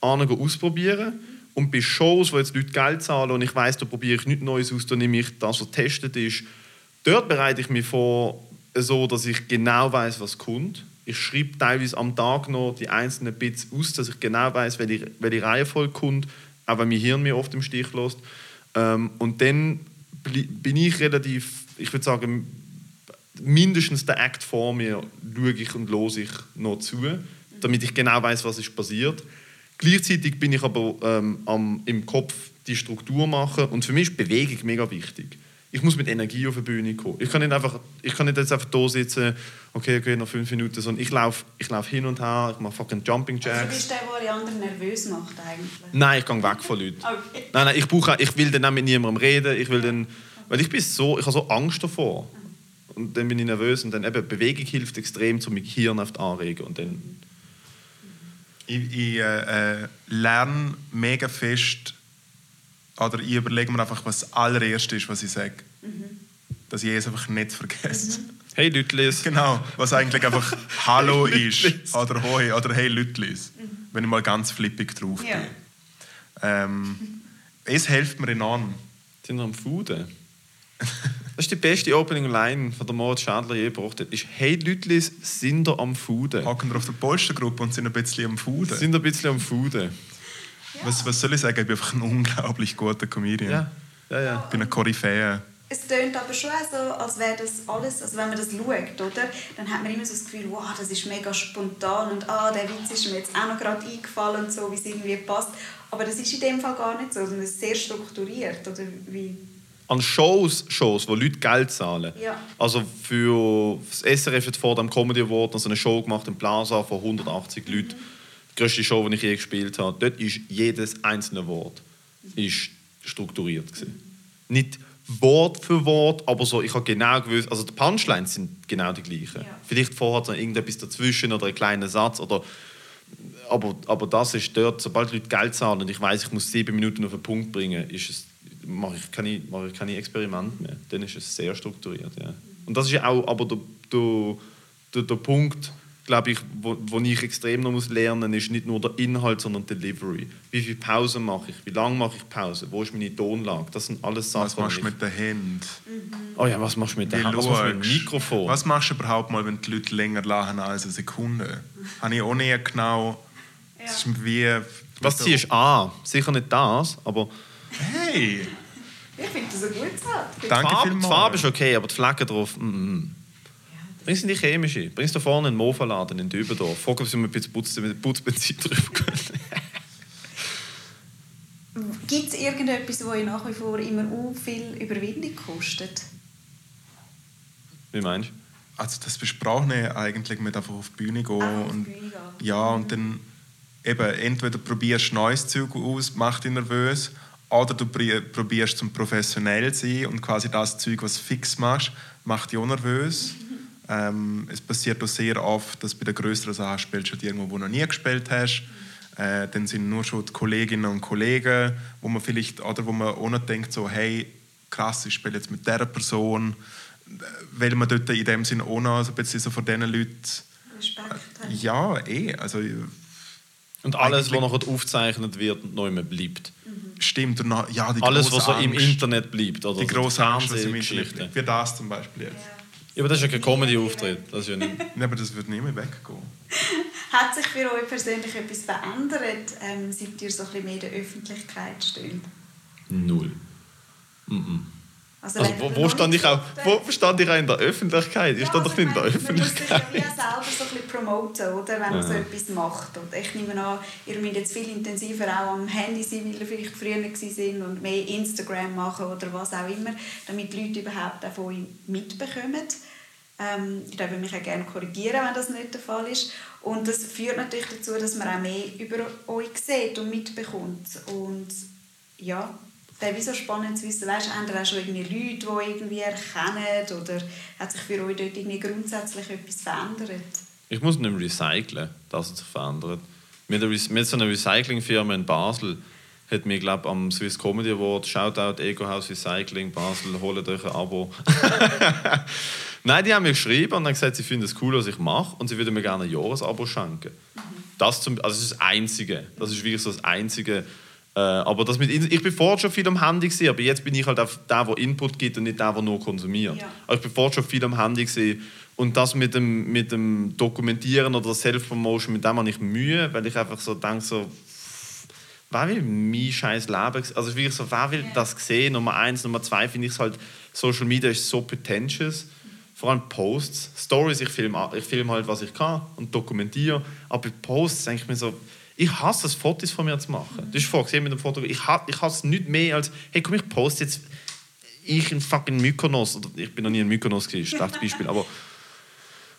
Speaker 3: ausprobieren. Und bei Shows, wo jetzt Leute Geld zahlen und ich weiß, da probiere ich nichts Neues aus, da nehme ich das, was getestet ist. Dort bereite ich mich vor, so dass ich genau weiß, was kommt. Ich schreibe teilweise am Tag noch die einzelnen Bits aus, dass ich genau weiß, welche, welche Reihenfolge kommt, auch wenn mein Hirn mir oft im Stich lässt. Ähm, und dann bin ich relativ, ich würde sagen, mindestens den Act vor mir schaue ich und höre ich noch zu, damit ich genau weiß, was ist passiert. Gleichzeitig bin ich aber ähm, am, im Kopf die Struktur machen und für mich ist Bewegung mega wichtig. Ich muss mit Energie auf die Bühne kommen. Ich kann nicht, einfach, ich kann nicht jetzt einfach da sitzen, okay, okay, noch fünf Minuten, sondern ich laufe ich lauf hin und her, ich mache fucking Jumping
Speaker 1: Also
Speaker 3: Jacks.
Speaker 1: du bist der, der alle anderen nervös macht eigentlich.
Speaker 3: Nein, ich gehe weg von Leuten.
Speaker 1: Okay.
Speaker 3: Nein, nein, ich, brauche, ich will dann auch mit niemandem reden. Ich will dann, weil ich bin so, ich habe so Angst davor. Und dann bin ich nervös und dann eben Bewegung hilft extrem, um mein Gehirn auf die anregen. Und dann,
Speaker 2: Ich, ich äh, äh, lerne mega fest, oder ich überlege mir einfach, was das allererste ist, was ich sage. Dass ich es einfach nicht vergesse.
Speaker 3: Hey Lütlis,
Speaker 2: Genau, was eigentlich einfach Hallo ist, oder Hoi, oder Hey Lütlis, wenn ich mal ganz flippig drauf bin.
Speaker 1: Ja.
Speaker 2: Ähm, es hilft mir enorm.
Speaker 3: sind wir am Fuden. Das ist die beste Opening Line von der Moritz Schadler je gebracht hat. Ist «Hey Lütlis, sind ihr am Fuden?»
Speaker 2: Hocken wir auf der Polstergruppe und sind ein bisschen am Fuden.
Speaker 3: Sind ein bisschen am Fuden?
Speaker 2: Was, was soll ich sagen? Ich bin einfach ein unglaublich guter Comedian.
Speaker 3: Ja, ja, ja.
Speaker 2: Ich bin ein Koryphäe.
Speaker 1: Es tönt aber schon so, als wäre das alles, also wenn man das schaut, oder? Dann hat man immer so das Gefühl, wow, das ist mega spontan und ah, der Witz ist mir jetzt auch noch gerade eingefallen und so, wie es irgendwie passt. Aber das ist in dem Fall gar nicht so, sondern es ist sehr strukturiert, oder wie?
Speaker 3: An Shows, Shows, wo Leute Geld zahlen.
Speaker 1: Ja.
Speaker 3: Also für das SRF hat vor dem Comedy Award noch so eine Show gemacht im Plaza von 180 Leuten. Die größte Show, die ich je gespielt habe. Dort ist jedes einzelne Wort ist strukturiert gewesen. Nicht Wort für Wort, aber so, ich habe genau gewusst, also die Punchlines sind genau die gleichen.
Speaker 1: Ja.
Speaker 3: Vielleicht vorher noch irgendetwas dazwischen oder einen kleinen Satz oder aber, aber das ist dort, sobald Leute Geld zahlen und ich weiß, ich muss sieben Minuten auf den Punkt bringen, ist es, mache ich keine, mache ich keine Experimente mehr. Dann ist es sehr strukturiert. Ja. Und das ist ja auch aber der, der, der, der Punkt, glaube ich, wo, wo ich extrem noch muss lernen ist nicht nur der Inhalt, sondern die Delivery. Wie viel Pause mache ich? Wie lange mache ich Pause? Wo ist meine Tonlage? Das sind alles Sachen.
Speaker 2: Was machst du
Speaker 3: die ich-
Speaker 2: mit den Händen?
Speaker 3: Oh ja, was machst du mit der Hand? Was machst du mit dem? Mikrofon?
Speaker 2: Was machst du überhaupt mal, wenn die Leute länger lachen als eine Sekunde? Habe ich auch nicht genau... Es ist wie...
Speaker 3: Was ziehst du an? Sicher nicht das, aber
Speaker 2: Hey!
Speaker 1: Ich finde das ein gutes Satz.
Speaker 3: die
Speaker 2: Danke
Speaker 3: Farbe, die. Farbe ist okay, aber die Flecken drauf, mm, mm. Bringst du die chemische? Bringst du da vorne einen Mofa-Laden in Dübendorf? Frag, ob sie mir ein bisschen Putz, Putzbenzin drüber können.
Speaker 1: Gibt es irgendetwas, das euch nach wie vor immer u viel Überwindung kostet?
Speaker 3: Wie meinst du?
Speaker 2: Also das besprachen wir eigentlich mit einfach auf die Bühne gehen.
Speaker 1: Einfach auf die
Speaker 2: und,
Speaker 1: Bühne gehen.
Speaker 2: Ja, und dann eben entweder probierst du neues Zeug aus, macht dich nervös, oder du probierst zum professionell zu sein und quasi das Zeug, was du fix machst, macht dich auch nervös. Ähm, es passiert auch sehr oft, dass bei den größeren Sachen spielst du halt irgendwo, wo du noch nie gespielt hast. Äh, dann sind nur schon die Kolleginnen und Kollegen, wo man vielleicht, oder wo man auch nicht denkt, so, hey, krass, ich spiele jetzt mit dieser Person, weil man dort in dem Sinn auch noch so ein bisschen so von diesen Leuten
Speaker 1: Respekt haben.
Speaker 2: ja, eh. Also,
Speaker 3: Und alles, was nachher aufgezeichnet wird und neu mehr bleibt.
Speaker 2: stimmt. Und noch, ja, die
Speaker 3: Alles, was so im Internet bleibt. Oder
Speaker 2: Die
Speaker 3: so
Speaker 2: große Angst, was im Internet liegt. Wie das zum Beispiel jetzt.
Speaker 3: Ja, aber das ist ja kein Comedy-Auftritt. Das ist ja nicht...
Speaker 2: Ja, aber das wird nie mehr weggehen.
Speaker 1: Hat sich für euch persönlich etwas verändert, ähm, seit ihr so ein bisschen mehr in der Öffentlichkeit steht?
Speaker 3: Null. Mm -mm. Also, also wo, wo stand ich auch, wo stand ich auch in der Öffentlichkeit? Ich ja, stand doch nicht in der Öffentlichkeit.
Speaker 1: Man muss sich ja selber so ein bisschen promoten, oder, wenn man so etwas macht. Und ich nehme an, ihr müsst jetzt viel intensiver auch am Handy sein, weil ihr vielleicht früher sind und mehr Instagram machen oder was auch immer, damit die Leute überhaupt auch von euch mitbekommen. Ähm, ich würde mich auch gerne korrigieren, wenn das nicht der Fall ist. Und das führt natürlich dazu, dass man auch mehr über euch sieht und mitbekommt. Und ja, wäre so spannend zu wissen, weißt, haben auch schon irgendwie Leute, die irgendwie erkennen oder hat sich für euch dort irgendwie grundsätzlich etwas verändert?
Speaker 3: Ich muss nicht recyceln, das hat sich verändert. Mit, mit so einer Recyclingfirma in Basel hat mir, glaube am Swiss Comedy Award Shoutout Ego House Recycling Basel, holt euch ein Abo. Nein, die haben mir geschrieben und haben gesagt, sie finden es cool, was ich mache und sie würden mir gerne ein Jahresabo schenken. Mhm. Das, zum, also das ist das Einzige. Das ist wirklich so das Einzige, äh, aber das mit, ich bin vorher schon viel am Handy gewesen, aber jetzt bin ich halt auf der, der Input gibt und nicht der, der nur konsumiert. Ja. Also ich bin vorher schon viel am Handy gewesen. und das mit dem, mit dem Dokumentieren oder Self-Promotion, mit dem habe ich Mühe, weil ich einfach so denke, so, wer will mein scheiß Leben, also wirklich so, wer will das sehen? Nummer eins, Nummer zwei finde ich es halt, Social Media ist so pretentious, vor allem Posts, Stories, ich filme ich film halt, was ich kann und dokumentiere, aber Posts denke ich mir so, ich hasse es, Fotos von mir zu machen. Du hast vorgesehen mit dem Foto. Ich, ha ich hasse es nicht mehr als, hey komm, ich poste jetzt ich in fucking Mykonos. Oder, ich bin noch nie in Mykonos gewesen, schlechtes Beispiel. Aber,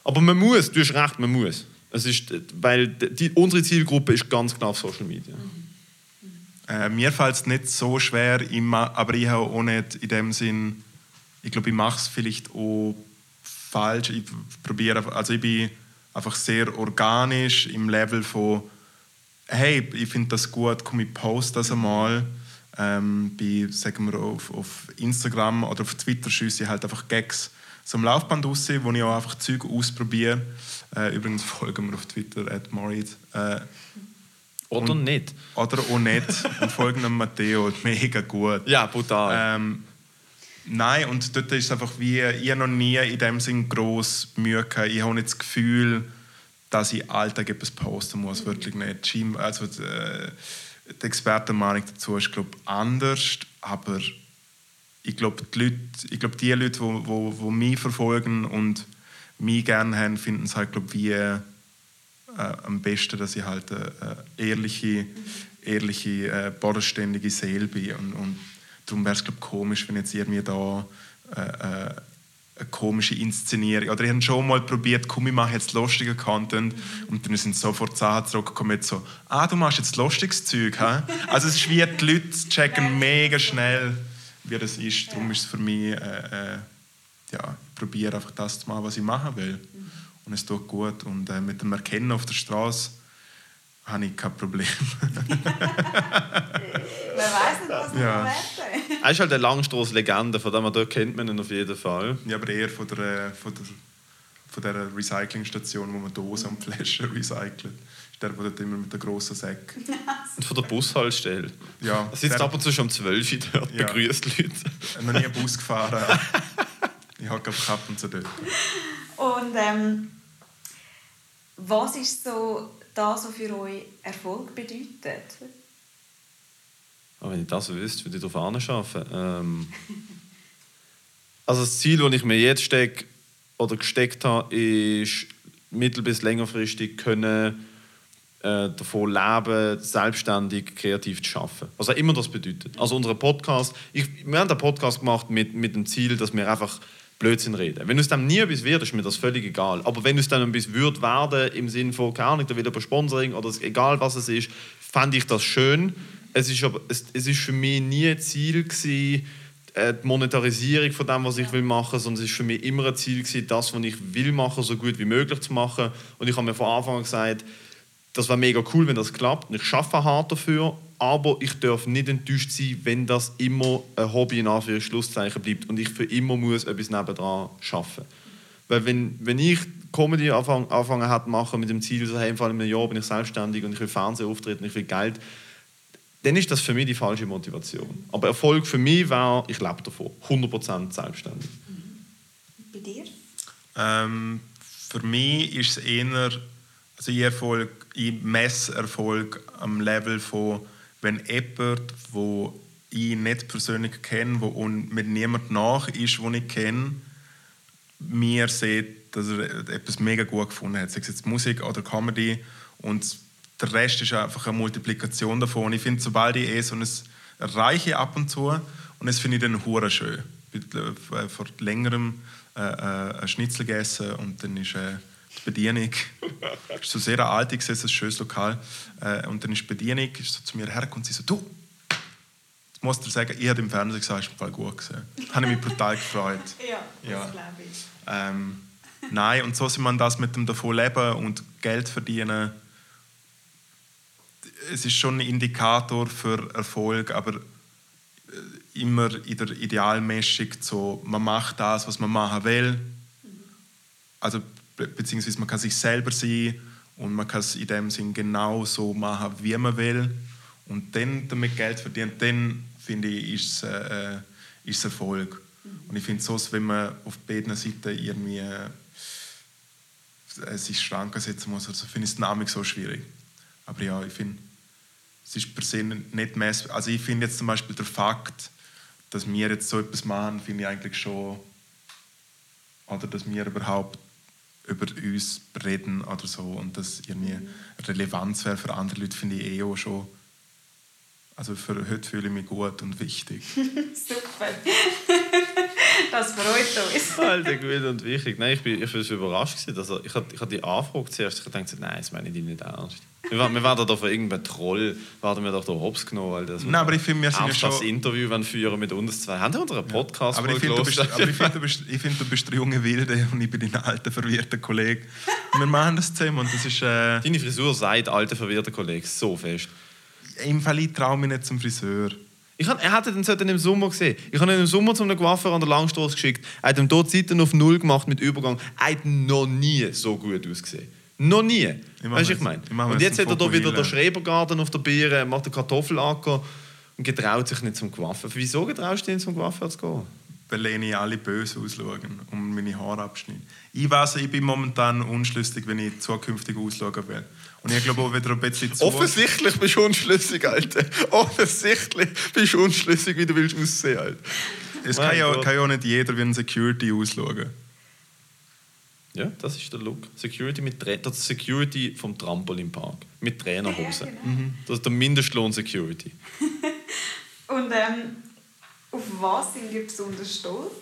Speaker 3: aber man muss, du hast recht, man muss. Es ist, weil die, unsere Zielgruppe ist ganz klar auf Social Media.
Speaker 2: Äh, mir fällt es nicht so schwer, aber ich habe auch nicht in dem Sinn, ich glaube, ich mache es vielleicht auch falsch. Ich probiere, also ich bin einfach sehr organisch im Level von hey, ich finde das gut, komm, ich poste das einmal. Ähm, bei, sagen wir, auf, auf Instagram oder auf Twitter schieße ich halt einfach Gags so am Laufband raus, wo ich auch einfach Zeug ausprobiere. Äh, übrigens folgen wir auf Twitter at Moritz. Äh,
Speaker 3: oder und, nicht.
Speaker 2: Oder auch nicht. und folgen dem Matteo. Mega gut.
Speaker 3: Ja, brutal.
Speaker 2: Ähm, nein, und dort ist es einfach wie, ich noch nie in dem Sinn gross Mühe gehabt. Ich habe nicht das Gefühl, dass ich Alltag etwas posten muss, wirklich nicht. Also äh, die Expertenmeinung dazu ist glaube anders, aber ich glaube die Leute, ich glaube die Leute, die wo, wo, wo mich verfolgen und mich gerne haben, finden es halt glaube wie äh, am besten, dass ich halt eine, ehrliche, ehrliche, äh, bodenständige Seele bin. Und, und darum wäre es glaube komisch, wenn jetzt irgendwie da äh, äh eine komische Inszenierung. Oder ich habe schon mal probiert, komm, ich mache jetzt lustigen Content und dann sind sofort Sachen zurückgekommen so, ah, du machst jetzt lustiges Zeug, hä? Also es ist wie, die Leute checken mega schnell, wie das ist. Darum ist es für mich, äh, äh, ja, ich probiere einfach das zu machen, was ich machen will. Und es tut gut. Und äh, mit dem Erkennen auf der Straße habe ich kein Problem.
Speaker 1: Wer weiß nicht, was ja.
Speaker 3: Er ist halt eine Langstrasse-Legende, von dem dort kennt man ihn auf jeden Fall.
Speaker 2: Ja, aber eher von der, von der, von der Recyclingstation, wo man Dosen und Flaschen recycelt. Ist der, der dort immer mit der grossen Säck.
Speaker 3: und von der Bushaltestelle.
Speaker 2: Ja.
Speaker 3: Er sitzt ab und zu schon um 12 Uhr dort, ja. begrüßt Leute.
Speaker 2: Ich habe noch nie einen Bus gefahren. ich habe gerade ab und zu dort.
Speaker 1: Und ähm, was ist so das, was für euch Erfolg bedeutet?
Speaker 3: Aber wenn ich das wüsste, würde ich darauf arbeiten. Ähm, also das Ziel, das ich mir jetzt stecke oder gesteckt habe, ist mittel- bis längerfristig können äh, davon leben, selbstständig, kreativ zu arbeiten. Was auch immer das bedeutet. Also unser Podcast, ich, wir haben den Podcast gemacht mit, mit dem Ziel, dass wir einfach Blödsinn reden. Wenn es dann nie etwas wird, ist mir das völlig egal. Aber wenn es dann etwas wird werden, im Sinne von, keine Ahnung, da will über Sponsoring oder egal was es ist, fände ich das schön. Es ist, aber, es, es ist für mich nie ein Ziel gewesen, äh, die Monetarisierung von dem, was ich will machen, sondern es ist für mich immer ein Ziel gewesen, das, was ich will machen, so gut wie möglich zu machen. Und ich habe mir von Anfang an gesagt, das wäre mega cool, wenn das klappt. Und ich schaffe hart dafür, aber ich darf nicht enttäuscht sein, wenn das immer ein Hobby in Anführungszeichen bleibt und ich für immer muss etwas nebendran schaffen. Weil wenn, wenn ich Comedy anfangen, anfangen hat machen mit dem Ziel, so hey, in einem Jahr bin ich selbstständig und ich will Fernsehen auftreten, ich will Geld, dann ist das für mich die falsche Motivation. Aber Erfolg für mich wäre, ich lebe davon, 100% selbstständig.
Speaker 1: Bei dir?
Speaker 2: Ähm, für mich ist es eher Also ich, Erfolg, ich messe Erfolg am Level von, wenn jemand, wo ich nicht persönlich kenne, wo und mit niemand nach ist, den ich kenne, mir sieht, dass er etwas mega gut gefunden hat, sei es jetzt Musik oder Comedy und der Rest ist einfach eine Multiplikation davon. Und ich finde, sobald ich eh so ein erreiche ab und zu, und das finde ich dann hure schön. Ich habe vor längerem äh, äh, ein Schnitzel gegessen und dann ist äh, die Bedienung, ist so sehr alt, ich sehe, ein schönes Lokal, äh, und dann ist die Bedienung ist so zu mir hergekommen und sie so, du, jetzt musst du sagen, ich habe im Fernsehen gesagt, es ist gut gesehen. habe ich mich brutal gefreut.
Speaker 1: Ja, das ja. glaube ich.
Speaker 2: Ähm, nein, und so soll man das mit dem davon leben und Geld verdienen. Es ist schon ein Indikator für Erfolg, aber äh, immer in der Idealmessung so, man macht das, was man machen will. Also, beziehungsweise man kann sich selber sein und man kann es in dem Sinn genau so machen, wie man will. Und dann damit Geld verdienen, dann finde ich, ist es, äh, ist es Erfolg. Und ich finde es wenn man auf beiden Seiten irgendwie äh, sich Schranken setzen muss, also finde ich es Name so schwierig. Aber ja, ich finde, es ist per se nicht messbar. Also ich finde jetzt zum Beispiel der Fakt, dass wir jetzt so etwas machen, finde ich eigentlich schon, oder dass wir überhaupt über uns reden oder so und dass irgendwie Relevanz wäre für andere Leute, finde ich eh auch schon also für heute fühle ich mich gut und wichtig.
Speaker 1: Super. das freut uns.
Speaker 3: Alter, gut und wichtig. Nein, ich bin, ich bin überrascht. Gewesen. Also, ich hatte ich die Anfrage zuerst. Ich dachte, nein, das meine ich nicht ernst. Wir, wir werden da von irgendeinem Troll werden wir doch da hops genommen. Das
Speaker 2: nein, aber ich finde, wir sind ja schon...
Speaker 3: das Interview wenn führen mit uns zwei. Haben wir unseren Podcast
Speaker 2: ja. aber, ich finde, du bist, aber ich finde, du bist, ich finde, du bist der junge Wilde und ich bin dein alter, verwirrter Kollege. wir machen das zusammen und das ist... Äh...
Speaker 3: Deine Frisur sagt alter, verwirrter Kollege so fest
Speaker 2: im Fall, ich traue mich nicht zum Friseur.
Speaker 3: Ich hab, er hatte den so im Sommer gesehen. Ich habe ihn im Sommer zu einem Coiffeur an der Langstrasse geschickt. Er hat ihm dort Zeiten auf Null gemacht mit Übergang. Er hat noch nie so gut ausgesehen. Noch nie. Weißt du, ich meine? Und jetzt hat er da wieder den Schrebergarten auf der Biere, macht den Kartoffelacker und getraut sich nicht zum Coiffeur. Wieso getraust du dich zum Coiffeur zu gehen?
Speaker 2: Weil ich alle böse ausschauen und meine Haare abschneiden. Ich weiß, ich bin momentan unschlüssig, wenn ich zukünftig ausschauen will. Und ich glaube auch wieder ein bisschen zu.
Speaker 3: Offensichtlich bist du unschlüssig, Alter. Offensichtlich bist du unschlüssig, wie du willst aussehen, Alter.
Speaker 2: Es kann ja, kann ja auch nicht jeder wie ein Security ausschauen.
Speaker 3: Ja, das ist der Look. Security mit Tra das Security vom Trampolinpark. Mit Trainerhose. Ja, genau. mhm. Das ist der Mindestlohn Security.
Speaker 1: Und ähm, auf was sind wir besonders stolz,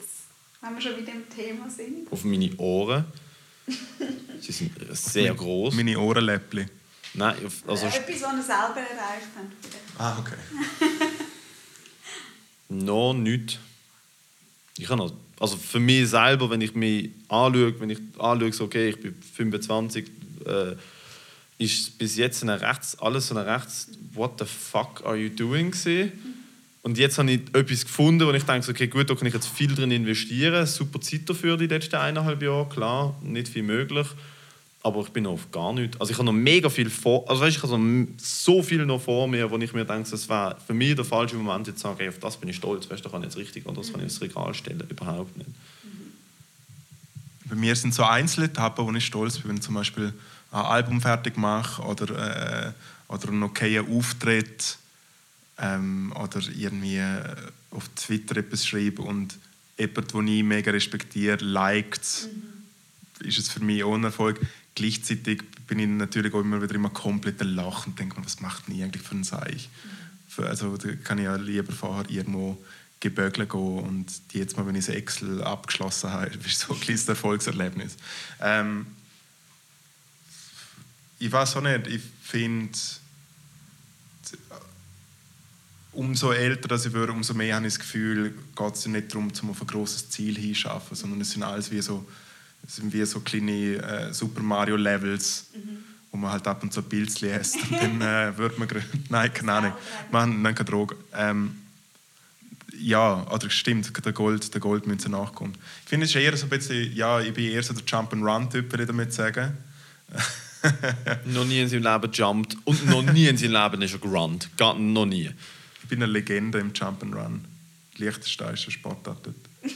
Speaker 1: wenn wir schon wieder im Thema sind?
Speaker 3: Auf meine Ohren. Sie sind sehr groß.
Speaker 2: Meine Ohrenläppchen.
Speaker 3: Nein,
Speaker 1: also... Äh, etwas, was ihr selber erreicht habt.
Speaker 2: Ah, okay.
Speaker 3: noch nicht. Ich habe noch, also für mich selber, wenn ich mich anschaue, wenn ich anschaue, so, okay, ich bin 25, äh, ist bis jetzt eine rechts, alles so eine rechts, what the fuck are you doing gewesen? Und jetzt habe ich etwas gefunden, wo ich denke, okay, gut, da kann ich jetzt viel drin investieren. Super Zeit dafür die letzten eineinhalb Jahre, klar, nicht viel möglich. Aber ich bin auf gar nicht. Also ich habe noch mega viel vor, also weißt, ich habe so viel noch vor mir, wo ich mir denke, das wäre für mich der falsche Moment, jetzt zu sagen, hey, auf das bin ich stolz, weißt, da kann ich jetzt richtig oder das kann ich ins Regal stellen, überhaupt nicht.
Speaker 2: Bei mir sind so Einzeletappen, wo ich stolz bin, wenn ich zum Beispiel ein Album fertig mache oder, äh, oder einen okayen Auftritt ähm, oder irgendwie äh, auf Twitter etwas schreibe und jemand, den ich mega respektiere, liked, mhm. ist es für mich ein Erfolg. Gleichzeitig bin ich natürlich auch immer wieder immer komplett Lachen und denke mir, was macht denn eigentlich für ein Seich? Mhm. Also da kann ich ja lieber vorher irgendwo gebögeln gehen und jetzt mal, wenn ich das Excel abgeschlossen habe, ist so ein kleines Erfolgserlebnis. Ähm, ich weiß auch nicht, ich finde umso älter ich werde, umso mehr habe ich das Gefühl, geht es nicht darum, um auf ein großes Ziel hinzuschaffen, sondern es sind alles wie so, es sind wie so kleine äh, Super Mario Levels, mhm. wo man halt ab und zu Pilze lässt und dann äh, wird man nein, keine Ahnung, man nein, keine Droge. Ähm, ja, oder stimmt, der Gold, der Goldmünze nachkommt. Ich finde es eher so ein bisschen, ja, ich bin eher so der Jump and Run Typ, würde ich damit sagen.
Speaker 3: noch nie in seinem Leben jumpt und noch nie in seinem Leben ist er gerannt. Gar noch nie
Speaker 2: bin eine Legende im Jump and Run. Liechtenstein ist ein Sportart dort.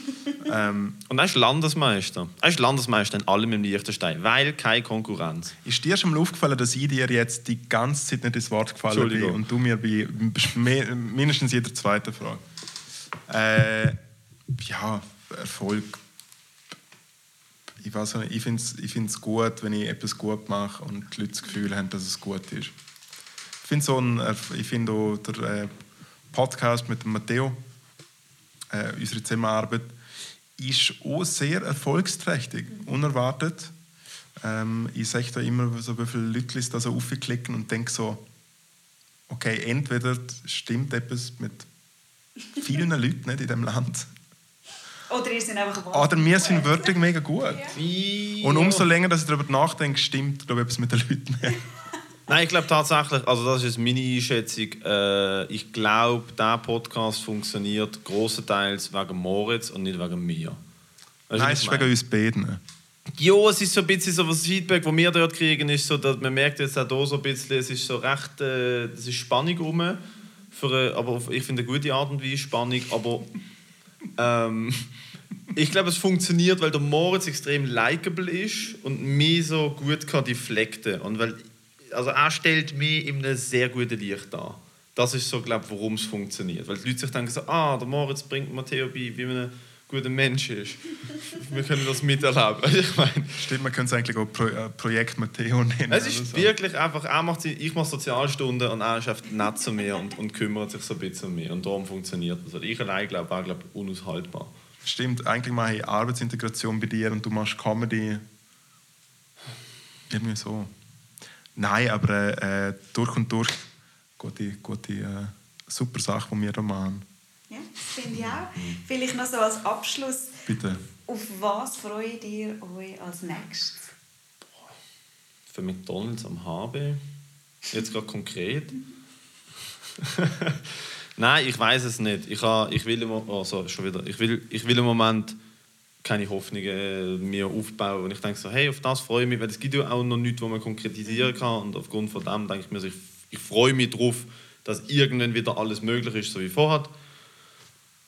Speaker 3: ähm, und er ist Landesmeister. Er ist Landesmeister in allem im Liechtenstein, weil keine Konkurrenz.
Speaker 2: Ist dir schon mal aufgefallen, dass ich dir jetzt die ganze Zeit nicht ins Wort gefallen bin und du mir bei mindestens jeder zweiten Frage? Äh, ja, Erfolg. Ich weiß nicht, ich finde es ich gut, wenn ich etwas gut mache und die Leute das Gefühl haben, dass es gut ist. Ich finde so ein, ich finde auch der äh, Podcast mit dem Matteo, äh, unsere Zusammenarbeit, ist auch sehr erfolgsträchtig, unerwartet. Ähm, ich sehe da immer so, wie viele Leute da so aufklicken und denke so, okay, entweder stimmt etwas mit vielen Leuten nicht in diesem Land.
Speaker 1: Oder ihr sind einfach
Speaker 2: Oder wir sind wirklich mega gut. Ja. Und umso länger, dass ich darüber nachdenke, stimmt glaube ich, etwas mit den Leuten nicht.
Speaker 3: Nein, ich glaube tatsächlich, also das ist meine Einschätzung, äh, ich glaube, dieser Podcast funktioniert großenteils wegen Moritz und nicht wegen mir.
Speaker 2: Weißt Nein, es ist wegen uns beiden.
Speaker 3: Ja, es ist so ein bisschen so das Feedback, das wir dort kriegen, ist so, dass man merkt jetzt auch hier so ein bisschen, es ist so recht, äh, es ist Spannung rum, für, aber ich finde eine gute Art und Weise Spannung, aber ähm, ich glaube, es funktioniert, weil der Moritz extrem likable ist und mir so gut kann deflekten und weil also er stellt mich in einem sehr guten Licht dar. Das ist so, glaube ich, warum es funktioniert. Weil die Leute sich denken so, ah, der Moritz bringt Matteo bei, wie man ein guter Mensch ist. Wir können das miterleben. Ich meine,
Speaker 2: Stimmt, man könnte es eigentlich auch Pro äh, Projekt Matteo nennen.
Speaker 3: Es ist so. wirklich einfach, er macht, ich mache Sozialstunden und er ist einfach nett zu mir und, und kümmert sich so ein bisschen um mich. Und darum funktioniert das. Also ich allein glaube, war glaube unaushaltbar.
Speaker 2: Stimmt, eigentlich mache ich Arbeitsintegration bei dir und du machst Comedy. Irgendwie so. Nein, aber äh, durch und durch gute, gute äh, super Sache, die wir da machen.
Speaker 1: Ja, das finde ich auch. Vielleicht noch so als Abschluss.
Speaker 2: Bitte.
Speaker 1: Auf was freut ihr euch als nächstes?
Speaker 3: Für McDonalds am HB. Jetzt gerade konkret. Nein, ich weiß es nicht. Ich, ha, ich, will im, also, schon wieder, ich, will, ich will im Moment keine Hoffnungen mir aufbauen. Und ich denke so, hey, auf das freue ich mich, weil es gibt ja auch noch nichts, was man konkretisieren kann. Und aufgrund von dem denke ich mir, ich, ich freue mich darauf, dass irgendwann wieder alles möglich ist, so wie vorher.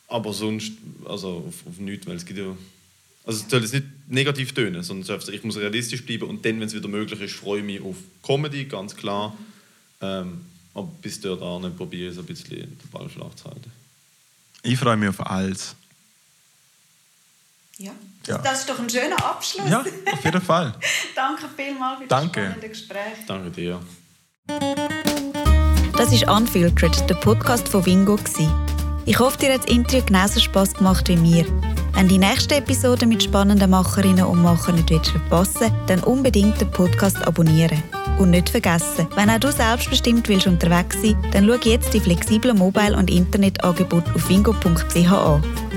Speaker 3: Aber sonst, also auf, auf nichts, weil es gibt ja... Also es soll jetzt nicht negativ tönen, sondern ich muss realistisch bleiben und dann, wenn es wieder möglich ist, freue ich mich auf Comedy, ganz klar. Ähm, aber bis dahin probiere ich so ein bisschen den Ball flach zu halten.
Speaker 2: Ich freue mich auf alles.
Speaker 1: Ja. ja. Das ist doch ein schöner Abschluss.
Speaker 2: Ja, auf jeden Fall.
Speaker 1: Danke vielmals für das Danke. spannende Gespräch.
Speaker 3: Danke dir.
Speaker 1: Das ist Unfiltered, der Podcast von Wingo. Ich hoffe, dir hat das Interview genauso Spass gemacht wie mir. Wenn die nächste Episode mit spannenden Macherinnen und Machern nicht willst verpassen dann unbedingt den Podcast abonnieren. Und nicht vergessen, wenn auch du selbstbestimmt willst unterwegs sein, dann schau jetzt die flexiblen Mobile- und Internetangebote auf wingo.ch an.